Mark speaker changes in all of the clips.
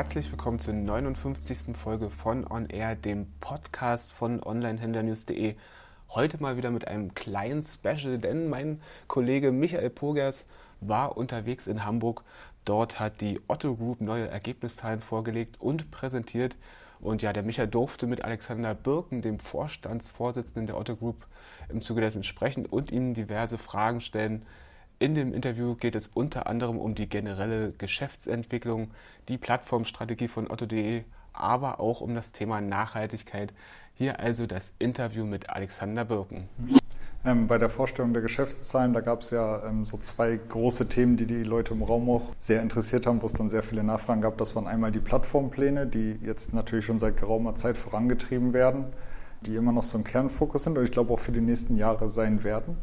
Speaker 1: herzlich willkommen zur 59. Folge von On Air, dem Podcast von Onlinehändlernews.de. Heute mal wieder mit einem kleinen Special, denn mein Kollege Michael Pogers war unterwegs in Hamburg. Dort hat die Otto Group neue Ergebniszahlen vorgelegt und präsentiert. Und ja, der Michael durfte mit Alexander Birken, dem Vorstandsvorsitzenden der Otto Group, im Zuge dessen sprechen und ihm diverse Fragen stellen. In dem Interview geht es unter anderem um die generelle Geschäftsentwicklung, die Plattformstrategie von Otto.de, aber auch um das Thema Nachhaltigkeit. Hier also das Interview mit Alexander Birken.
Speaker 2: Ähm, bei der Vorstellung der Geschäftszahlen, da gab es ja ähm, so zwei große Themen, die die Leute im Raum auch sehr interessiert haben, wo es dann sehr viele Nachfragen gab. Das waren einmal die Plattformpläne, die jetzt natürlich schon seit geraumer Zeit vorangetrieben werden, die immer noch so ein Kernfokus sind und ich glaube auch für die nächsten Jahre sein werden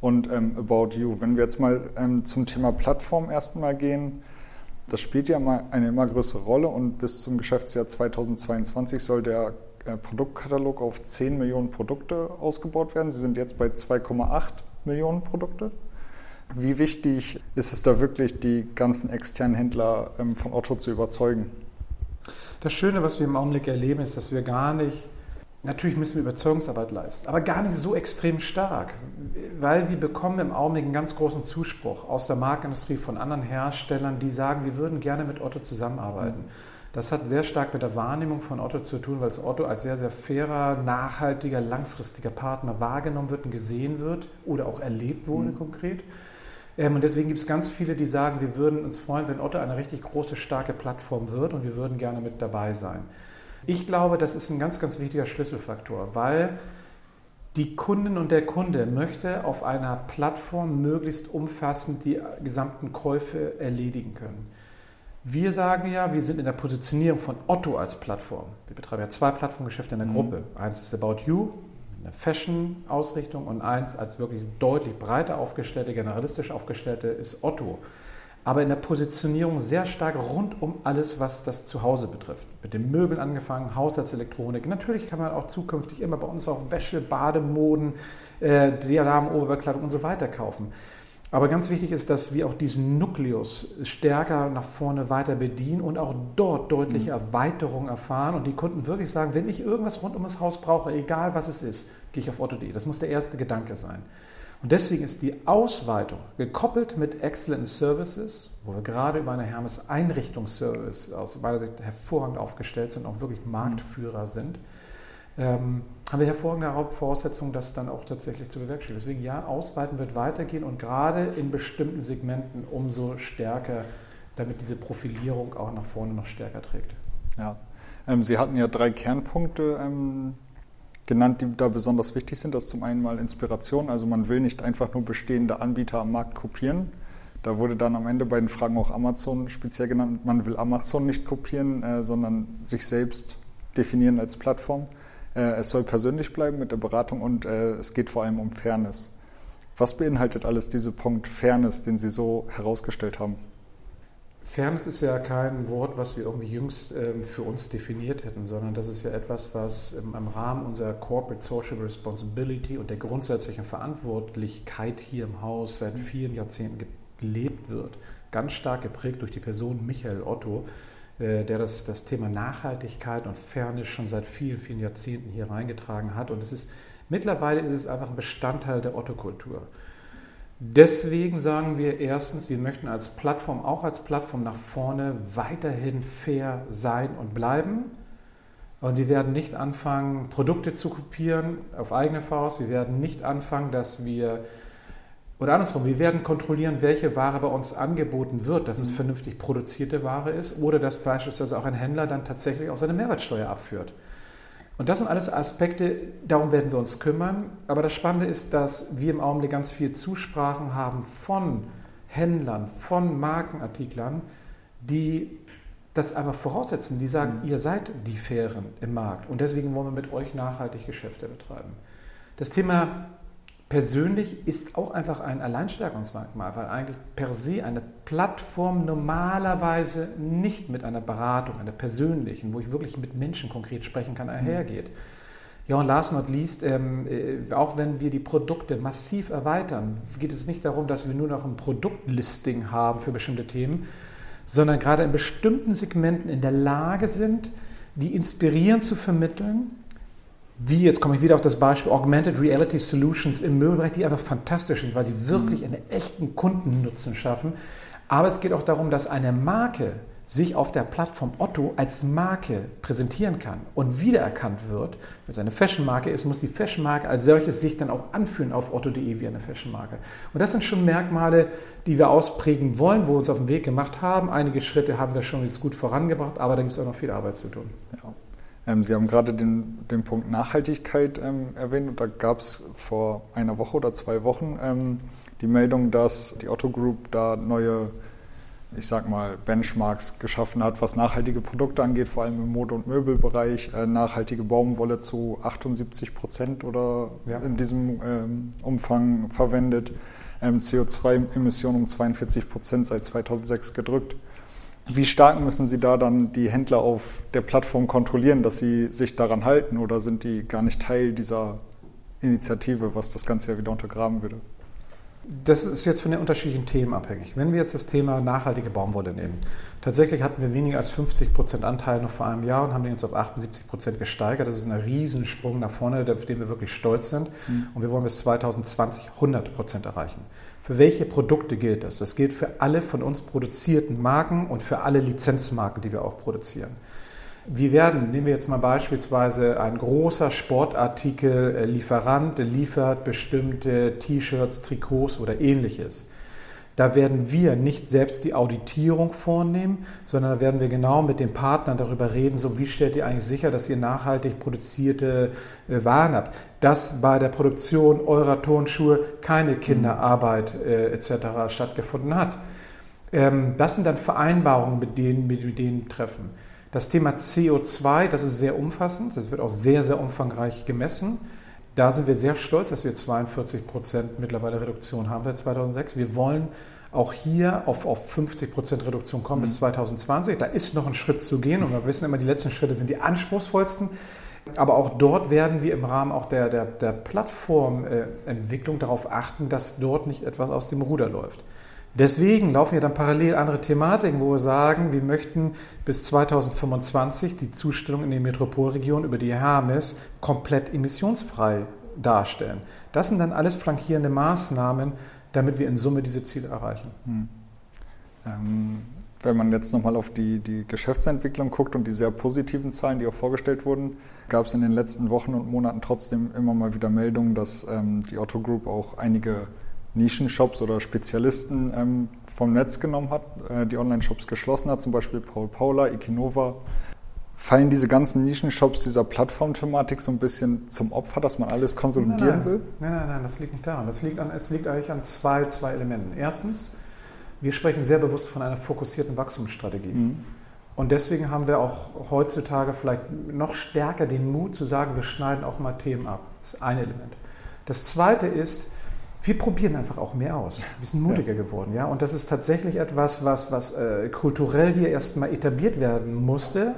Speaker 2: und ähm, About You. Wenn wir jetzt mal ähm, zum Thema Plattform erstmal gehen, das spielt ja mal eine immer größere Rolle und bis zum Geschäftsjahr 2022 soll der äh, Produktkatalog auf 10 Millionen Produkte ausgebaut werden. Sie sind jetzt bei 2,8 Millionen Produkte. Wie wichtig ist es da wirklich, die ganzen externen Händler ähm, von Otto zu überzeugen?
Speaker 3: Das Schöne, was wir im Augenblick erleben, ist, dass wir gar nicht Natürlich müssen wir Überzeugungsarbeit leisten, aber gar nicht so extrem stark, weil wir bekommen im Augenblick einen ganz großen Zuspruch aus der Markenindustrie von anderen Herstellern, die sagen, wir würden gerne mit Otto zusammenarbeiten. Das hat sehr stark mit der Wahrnehmung von Otto zu tun, weil es Otto als sehr, sehr fairer, nachhaltiger, langfristiger Partner wahrgenommen wird und gesehen wird oder auch erlebt wurde mhm. konkret. Ähm, und deswegen gibt es ganz viele, die sagen, wir würden uns freuen, wenn Otto eine richtig große, starke Plattform wird und wir würden gerne mit dabei sein. Ich glaube, das ist ein ganz, ganz wichtiger Schlüsselfaktor, weil die Kundin und der Kunde möchte auf einer Plattform möglichst umfassend die gesamten Käufe erledigen können. Wir sagen ja, wir sind in der Positionierung von Otto als Plattform. Wir betreiben ja zwei Plattformgeschäfte in der mhm. Gruppe. Eins ist About You, eine Fashion-Ausrichtung und eins als wirklich deutlich breiter aufgestellte, generalistisch aufgestellte ist Otto aber in der Positionierung sehr stark rund um alles, was das Zuhause betrifft. Mit den Möbeln angefangen, Haushaltselektronik. Natürlich kann man auch zukünftig immer bei uns auch Wäsche, Bademoden, äh, Oberbekleidung und so weiter kaufen. Aber ganz wichtig ist, dass wir auch diesen Nukleus stärker nach vorne weiter bedienen und auch dort deutliche mhm. Erweiterungen erfahren und die Kunden wirklich sagen, wenn ich irgendwas rund um das Haus brauche, egal was es ist, gehe ich auf otto.de. Das muss der erste Gedanke sein. Und deswegen ist die Ausweitung gekoppelt mit Excellent Services, wo wir gerade über eine Hermes Einrichtungsservice aus meiner Sicht hervorragend aufgestellt sind, auch wirklich Marktführer sind, ähm, haben wir hervorragende Voraussetzungen, das dann auch tatsächlich zu bewerkstelligen. Deswegen ja, Ausweiten wird weitergehen und gerade in bestimmten Segmenten umso stärker, damit diese Profilierung auch nach vorne noch stärker trägt.
Speaker 2: Ja, ähm, Sie hatten ja drei Kernpunkte ähm, genannt, die da besonders wichtig sind. Das ist zum einen mal Inspiration, also man will nicht einfach nur bestehende Anbieter am Markt kopieren. Da wurde dann am Ende bei den Fragen auch Amazon speziell genannt. Man will Amazon nicht kopieren, äh, sondern sich selbst definieren als Plattform. Äh, es soll persönlich bleiben mit der Beratung und äh, es geht vor allem um Fairness. Was beinhaltet alles dieser Punkt Fairness, den Sie so herausgestellt haben?
Speaker 3: Fairness ist ja kein Wort, was wir irgendwie jüngst ähm, für uns definiert hätten, sondern das ist ja etwas, was im, im, Rahmen unserer Corporate Social Responsibility und der grundsätzlichen Verantwortlichkeit hier im Haus seit vielen Jahrzehnten gelebt wird. Ganz stark geprägt durch die Person Michael Otto, äh, der das, das Thema Nachhaltigkeit und Fairness schon seit vielen, vielen Jahrzehnten hier reingetragen hat. Und es ist mittlerweile ist es einfach ein Bestandteil der Otto-Kultur. Deswegen sagen wir erstens, wir möchten als Plattform, auch als Plattform nach vorne weiterhin fair sein und bleiben. Und wir werden nicht anfangen, Produkte zu kopieren auf eigene Faust. Wir werden nicht anfangen, dass wir, oder andersrum, wir werden kontrollieren, welche Ware bei uns angeboten wird, dass es mhm. vernünftig produzierte Ware ist oder dass beispielsweise auch ein Händler dann tatsächlich auch seine Mehrwertsteuer abführt. Und das sind alles Aspekte, darum werden wir uns kümmern. Aber das Spannende ist, dass wir im Augenblick ganz viel Zusprachen haben von Händlern, von Markenartiklern, die das aber voraussetzen. Die sagen, mhm. ihr seid die Fairen im Markt und deswegen wollen wir mit euch nachhaltig Geschäfte betreiben. Das Thema persönlich ist auch einfach ein Alleinstärkungsmerkmal, weil eigentlich per se eine Plattform normalerweise nicht mit einer Beratung, einer persönlichen, wo ich wirklich mit Menschen konkret sprechen kann, einhergeht. Ja, und last not least, ähm, äh, auch wenn wir die Produkte massiv erweitern, geht es nicht darum, dass wir nur noch ein Produktlisting haben für bestimmte Themen, sondern gerade in bestimmten Segmenten in der Lage sind, die inspirierend zu vermitteln, wie, jetzt komme ich wieder auf das Beispiel Augmented Reality Solutions im Möbelbereich, die einfach fantastisch sind, weil die wirklich mhm. einen echten Kundennutzen schaffen. Aber es geht auch darum, dass eine Marke sich auf der Plattform Otto als Marke präsentieren kann und wiedererkannt wird. Wenn es eine Fashionmarke ist, muss die Fashionmarke als solches sich dann auch anfühlen auf otto.de wie eine Fashionmarke. Und das sind schon Merkmale, die wir ausprägen wollen, wo wir uns auf den Weg gemacht haben. Einige Schritte haben wir schon jetzt gut vorangebracht, aber da gibt es auch noch viel Arbeit zu tun.
Speaker 2: Ja. Ähm, Sie haben gerade den, den Punkt Nachhaltigkeit ähm, erwähnt und da gab es vor einer Woche oder zwei Wochen ähm, die Meldung, dass die Otto Group da neue ich sag mal, Benchmarks geschaffen hat, was nachhaltige Produkte angeht, vor allem im Mode- und Möbelbereich. Äh, nachhaltige Baumwolle zu 78 Prozent oder ja. in diesem ähm, Umfang verwendet. Ähm, CO2-Emissionen um 42 Prozent seit 2006 gedrückt. Wie stark müssen Sie da dann die Händler auf der Plattform kontrollieren, dass sie sich daran halten oder sind die gar nicht Teil dieser Initiative, was das Ganze ja wieder untergraben würde?
Speaker 3: Das ist jetzt von den unterschiedlichen Themen abhängig. Wenn wir jetzt das Thema nachhaltige Baumwolle nehmen, tatsächlich hatten wir weniger als 50 Prozent Anteil noch vor einem Jahr und haben den jetzt auf 78 Prozent gesteigert. Das ist ein Riesensprung nach vorne, auf den wir wirklich stolz sind. Mhm. Und wir wollen bis 2020 100 Prozent erreichen. Für welche Produkte gilt das? Das gilt für alle von uns produzierten Marken und für alle Lizenzmarken, die wir auch produzieren. Wir werden, nehmen wir jetzt mal beispielsweise ein großer Sportartikellieferant, der liefert bestimmte T-Shirts, Trikots oder ähnliches. Da werden wir nicht selbst die Auditierung vornehmen, sondern da werden wir genau mit den Partnern darüber reden, so wie stellt ihr eigentlich sicher, dass ihr nachhaltig produzierte äh, Waren habt, dass bei der Produktion eurer Turnschuhe keine Kinderarbeit äh, etc. stattgefunden hat. Ähm, das sind dann Vereinbarungen, mit denen wir denen treffen. Das Thema CO2, das ist sehr umfassend, das wird auch sehr, sehr umfangreich gemessen. Da sind wir sehr stolz, dass wir 42 Prozent mittlerweile Reduktion haben seit 2006. Wir wollen auch hier auf, auf 50 Prozent Reduktion kommen mhm. bis 2020. Da ist noch ein Schritt zu gehen und wir wissen immer, die letzten Schritte sind die anspruchsvollsten. Aber auch dort werden wir im Rahmen auch der, der, der Plattformentwicklung darauf achten, dass dort nicht etwas aus dem Ruder läuft. Deswegen laufen ja dann parallel andere Thematiken, wo wir sagen, wir möchten bis 2025 die Zustellung in die Metropolregion über die Hermes komplett emissionsfrei darstellen. Das sind dann alles flankierende Maßnahmen, damit wir in Summe diese Ziele erreichen. Hm.
Speaker 2: Ähm, wenn man jetzt nochmal auf die, die Geschäftsentwicklung guckt und die sehr positiven Zahlen, die auch vorgestellt wurden, gab es in den letzten Wochen und Monaten trotzdem immer mal wieder Meldungen, dass ähm, die Otto Group auch einige Nischenshops oder Spezialisten ähm, vom Netz genommen hat, äh, die Online-Shops geschlossen hat, zum Beispiel Paul Paula, Ikinova. Fallen diese ganzen Nischenshops dieser Plattformthematik so ein bisschen zum Opfer, dass man alles konsolidieren
Speaker 3: nein,
Speaker 2: will?
Speaker 3: Nein, nein, nein, das liegt nicht daran. Das liegt, an, es liegt eigentlich an zwei, zwei Elementen. Erstens, wir sprechen sehr bewusst von einer fokussierten Wachstumsstrategie. Mhm. Und deswegen haben wir auch heutzutage vielleicht noch stärker den Mut zu sagen, wir schneiden auch mal Themen ab. Das ist ein Element. Das zweite ist, wir probieren einfach auch mehr aus. Wir sind mutiger ja. geworden, ja. Und das ist tatsächlich etwas, was, was äh, kulturell hier erstmal etabliert werden musste,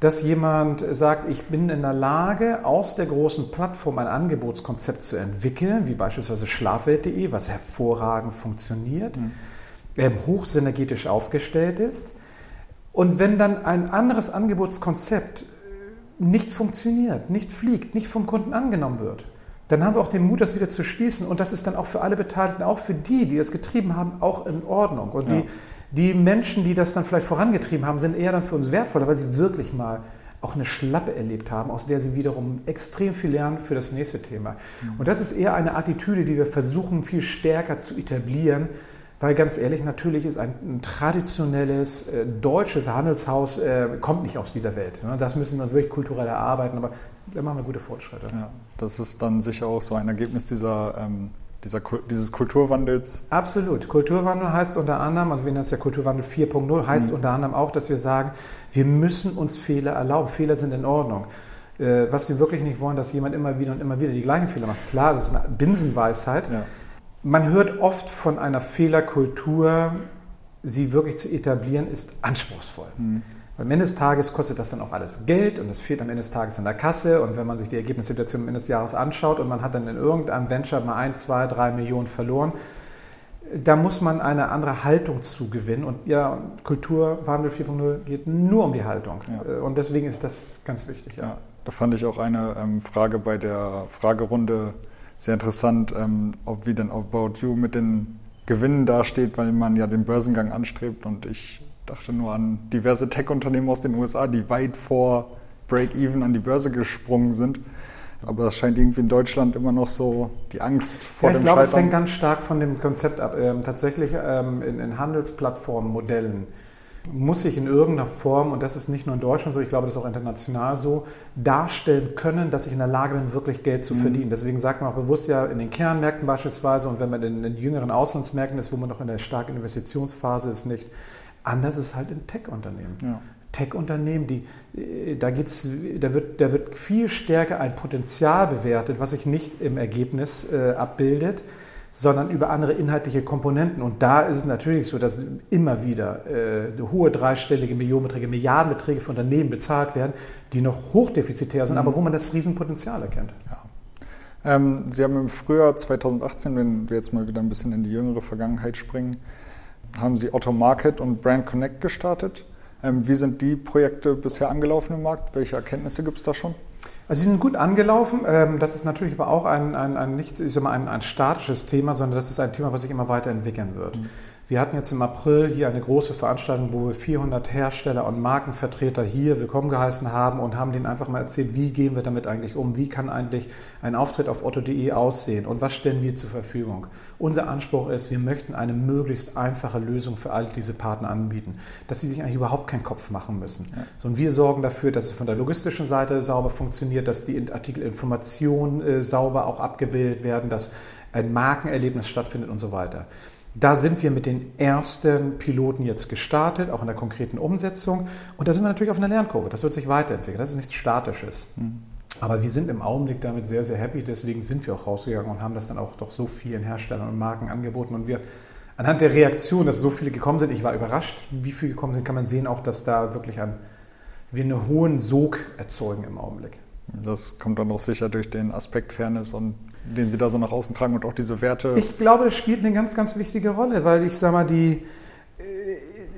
Speaker 3: dass jemand sagt, ich bin in der Lage, aus der großen Plattform ein Angebotskonzept zu entwickeln, wie beispielsweise schlafwelt.de, was hervorragend funktioniert, mhm. ähm, hochsynergetisch aufgestellt ist. Und wenn dann ein anderes Angebotskonzept nicht funktioniert, nicht fliegt, nicht vom Kunden angenommen wird, dann haben wir auch den Mut, das wieder zu schließen. Und das ist dann auch für alle Beteiligten, auch für die, die das getrieben haben, auch in Ordnung. Und ja. die, die Menschen, die das dann vielleicht vorangetrieben haben, sind eher dann für uns wertvoller, weil sie wirklich mal auch eine Schlappe erlebt haben, aus der sie wiederum extrem viel lernen für das nächste Thema. Mhm. Und das ist eher eine Attitüde, die wir versuchen viel stärker zu etablieren, weil ganz ehrlich, natürlich ist ein, ein traditionelles äh, deutsches Handelshaus, äh, kommt nicht aus dieser Welt. Ne? Das müssen wir wirklich kulturell erarbeiten, aber da machen wir gute Fortschritte.
Speaker 2: Ja, das ist dann sicher auch so ein Ergebnis dieser, ähm, dieser, dieses Kulturwandels.
Speaker 3: Absolut. Kulturwandel heißt unter anderem, also wir nennen es ja Kulturwandel 4.0, heißt mhm. unter anderem auch, dass wir sagen, wir müssen uns Fehler erlauben. Fehler sind in Ordnung äh, was wir wirklich nicht wollen, dass jemand immer wieder und immer wieder die gleichen Fehler macht. Klar, das ist eine Binsenweisheit, ja. Man hört oft von einer Fehlerkultur, sie wirklich zu etablieren, ist anspruchsvoll. Mhm. Am Ende des Tages kostet das dann auch alles Geld und es fehlt am Ende des Tages in der Kasse. Und wenn man sich die Ergebnissituation am Ende des Jahres anschaut und man hat dann in irgendeinem Venture mal ein, zwei, drei Millionen verloren, da muss man eine andere Haltung zugewinnen. Und ja, Kulturwandel 4.0 geht nur um die Haltung. Ja. Äh, und deswegen ist das ganz wichtig.
Speaker 2: Ja. ja da fand ich auch eine ähm, Frage bei der Fragerunde sehr interessant, ähm, ob wie denn About You mit den Gewinnen dasteht, weil man ja den Börsengang anstrebt. Und ich dachte nur an diverse Tech-Unternehmen aus den USA, die weit vor Break-Even an die Börse gesprungen sind. Aber das scheint irgendwie in Deutschland immer noch so die Angst vor ja, dem
Speaker 3: Ich glaube, es hängt ganz stark von dem Konzept ab. Ähm, tatsächlich ähm, in, in Handelsplattformmodellen muss sich in irgendeiner Form, und das ist nicht nur in Deutschland so, ich glaube, das ist auch international so, darstellen können, dass ich in der Lage bin, wirklich Geld zu mhm. verdienen. Deswegen sagt man auch bewusst ja in den Kernmärkten beispielsweise und wenn man in den jüngeren Auslandsmärkten ist, wo man noch in der starken Investitionsphase ist, nicht. Anders ist halt in Tech-Unternehmen. Ja. Tech-Unternehmen, die, äh, da, geht's, da, wird, da wird viel stärker ein Potenzial bewertet, was sich nicht im Ergebnis äh, abbildet, sondern über andere inhaltliche Komponenten. Und da ist es natürlich so, dass immer wieder äh, hohe dreistellige Millionenbeträge, Milliardenbeträge für Unternehmen bezahlt werden, die noch hochdefizitär sind, mhm. aber wo man das Riesenpotenzial erkennt.
Speaker 2: Ja. Ähm, Sie haben im Frühjahr 2018, wenn wir jetzt mal wieder ein bisschen in die jüngere Vergangenheit springen, haben Sie Otto Market und Brand Connect gestartet. Ähm, wie sind die Projekte bisher angelaufen im Markt? Welche Erkenntnisse gibt es da schon?
Speaker 3: Also sie sind gut angelaufen. Ähm, das ist natürlich aber auch ein, ein, ein nicht ich sag mal, ein, ein statisches Thema, sondern das ist ein Thema, was sich immer weiterentwickeln wird. Mhm. Wir hatten jetzt im April hier eine große Veranstaltung, wo wir 400 Hersteller und Markenvertreter hier willkommen geheißen haben und haben denen einfach mal erzählt, wie gehen wir damit eigentlich um, wie kann eigentlich ein Auftritt auf otto.de aussehen und was stellen wir zur Verfügung. Unser Anspruch ist, wir möchten eine möglichst einfache Lösung für all diese Partner anbieten, dass sie sich eigentlich überhaupt keinen Kopf machen müssen. Ja. So, und wir sorgen dafür, dass es von der logistischen Seite sauber funktioniert, dass die Artikelinformationen äh, sauber auch abgebildet werden, dass ein Markenerlebnis stattfindet und so weiter. Da sind wir mit den ersten Piloten jetzt gestartet, auch in der konkreten Umsetzung. Und da sind wir natürlich auf einer Lernkurve. Das wird sich weiterentwickeln. Das ist nichts Statisches. Mhm. Aber wir sind im Augenblick damit sehr, sehr happy. Deswegen sind wir auch rausgegangen und haben das dann auch doch so vielen Herstellern und Marken angeboten. Und wir anhand der Reaktion, dass so viele gekommen sind, ich war überrascht, wie viele gekommen sind, kann man sehen auch, dass da wirklich ein, wir einen hohen Sog erzeugen im Augenblick.
Speaker 2: Das kommt dann auch sicher durch den Aspekt Fairness und den Sie da so nach außen tragen und auch diese Werte?
Speaker 3: Ich glaube, das spielt eine ganz, ganz wichtige Rolle, weil ich sage mal, die,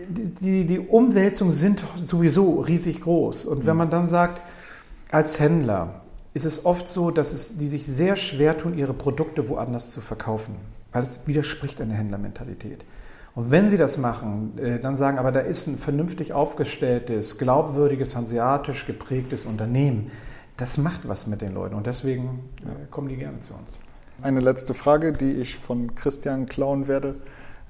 Speaker 3: die, die Umwälzungen sind sowieso riesig groß. Und wenn mhm. man dann sagt, als Händler ist es oft so, dass es, die sich sehr schwer tun, ihre Produkte woanders zu verkaufen, weil es widerspricht einer Händlermentalität. Und wenn sie das machen, äh, dann sagen, aber da ist ein vernünftig aufgestelltes, glaubwürdiges, hanseatisch geprägtes Unternehmen das macht was mit den Leuten und deswegen äh, kommen die gerne zu uns.
Speaker 2: Eine letzte Frage, die ich von Christian klauen werde.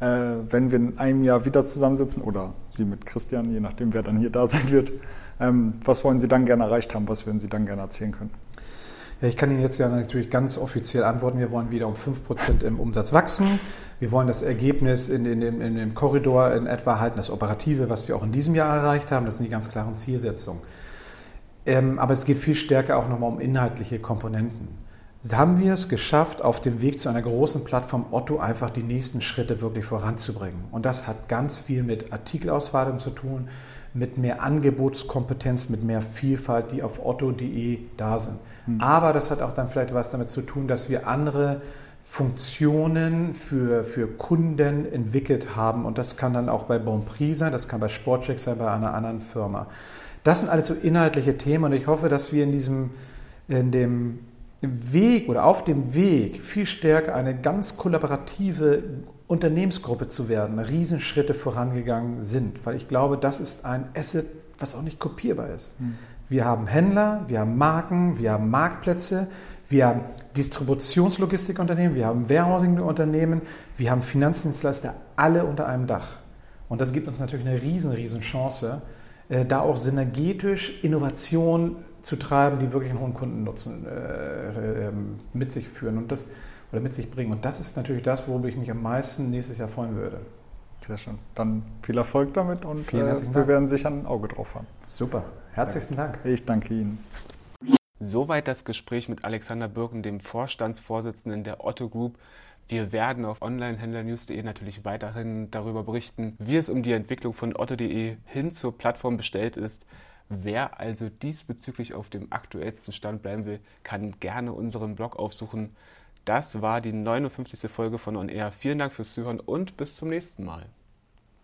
Speaker 2: Äh, wenn wir in einem Jahr wieder zusammensitzen oder Sie mit Christian, je nachdem, wer dann hier da sein wird, ähm, was wollen Sie dann gerne erreicht haben? Was würden Sie dann gerne erzählen können?
Speaker 3: Ich kann Ihnen jetzt ja natürlich ganz offiziell antworten. Wir wollen wieder um 5% im Umsatz wachsen. Wir wollen das Ergebnis in, in, in, in dem Korridor in etwa halten, das Operative, was wir auch in diesem Jahr erreicht haben. Das sind die ganz klaren Zielsetzungen. Ähm, aber es geht viel stärker auch nochmal um inhaltliche Komponenten. Haben wir es geschafft, auf dem Weg zu einer großen Plattform Otto einfach die nächsten Schritte wirklich voranzubringen? Und das hat ganz viel mit Artikelauswahl zu tun, mit mehr Angebotskompetenz, mit mehr Vielfalt, die auf otto.de da sind. Mhm. Aber das hat auch dann vielleicht was damit zu tun, dass wir andere Funktionen für, für Kunden entwickelt haben. Und das kann dann auch bei Bonprix sein, das kann bei Sportcheck sein, bei einer anderen Firma. Das sind alles so inhaltliche Themen und ich hoffe, dass wir in diesem, in dem Weg oder auf dem Weg viel stärker eine ganz kollaborative Unternehmensgruppe zu werden, Riesenschritte vorangegangen sind, weil ich glaube, das ist ein Asset, was auch nicht kopierbar ist. Hm. Wir haben Händler, wir haben Marken, wir haben Marktplätze, wir haben Distributionslogistikunternehmen, wir haben Warehousing-Unternehmen, wir haben Finanzdienstleister, alle unter einem Dach. Und das gibt uns natürlich eine riesen, riesen Chance, äh, da auch synergetisch Innovation zu treiben, die wirklich einen hohen Kundennutzen äh, ähm, mit sich führen und das oder mit sich bringen. Und das ist natürlich das, worüber ich mich am meisten nächstes Jahr freuen würde.
Speaker 2: Sehr schön. Dann viel Erfolg damit und äh, wir werden sicher ein Auge drauf haben.
Speaker 3: Super. Herzlichen Dank.
Speaker 2: Ich danke Ihnen.
Speaker 1: Soweit das Gespräch mit Alexander Birken, dem Vorstandsvorsitzenden der Otto Group. Wir werden auf onlinehändlernews.de natürlich weiterhin darüber berichten, wie es um die Entwicklung von otto.de hin zur Plattform bestellt ist. Wer also diesbezüglich auf dem aktuellsten Stand bleiben will, kann gerne unseren Blog aufsuchen. Das war die 59. Folge von On Air. Vielen Dank fürs Zuhören und bis zum nächsten Mal.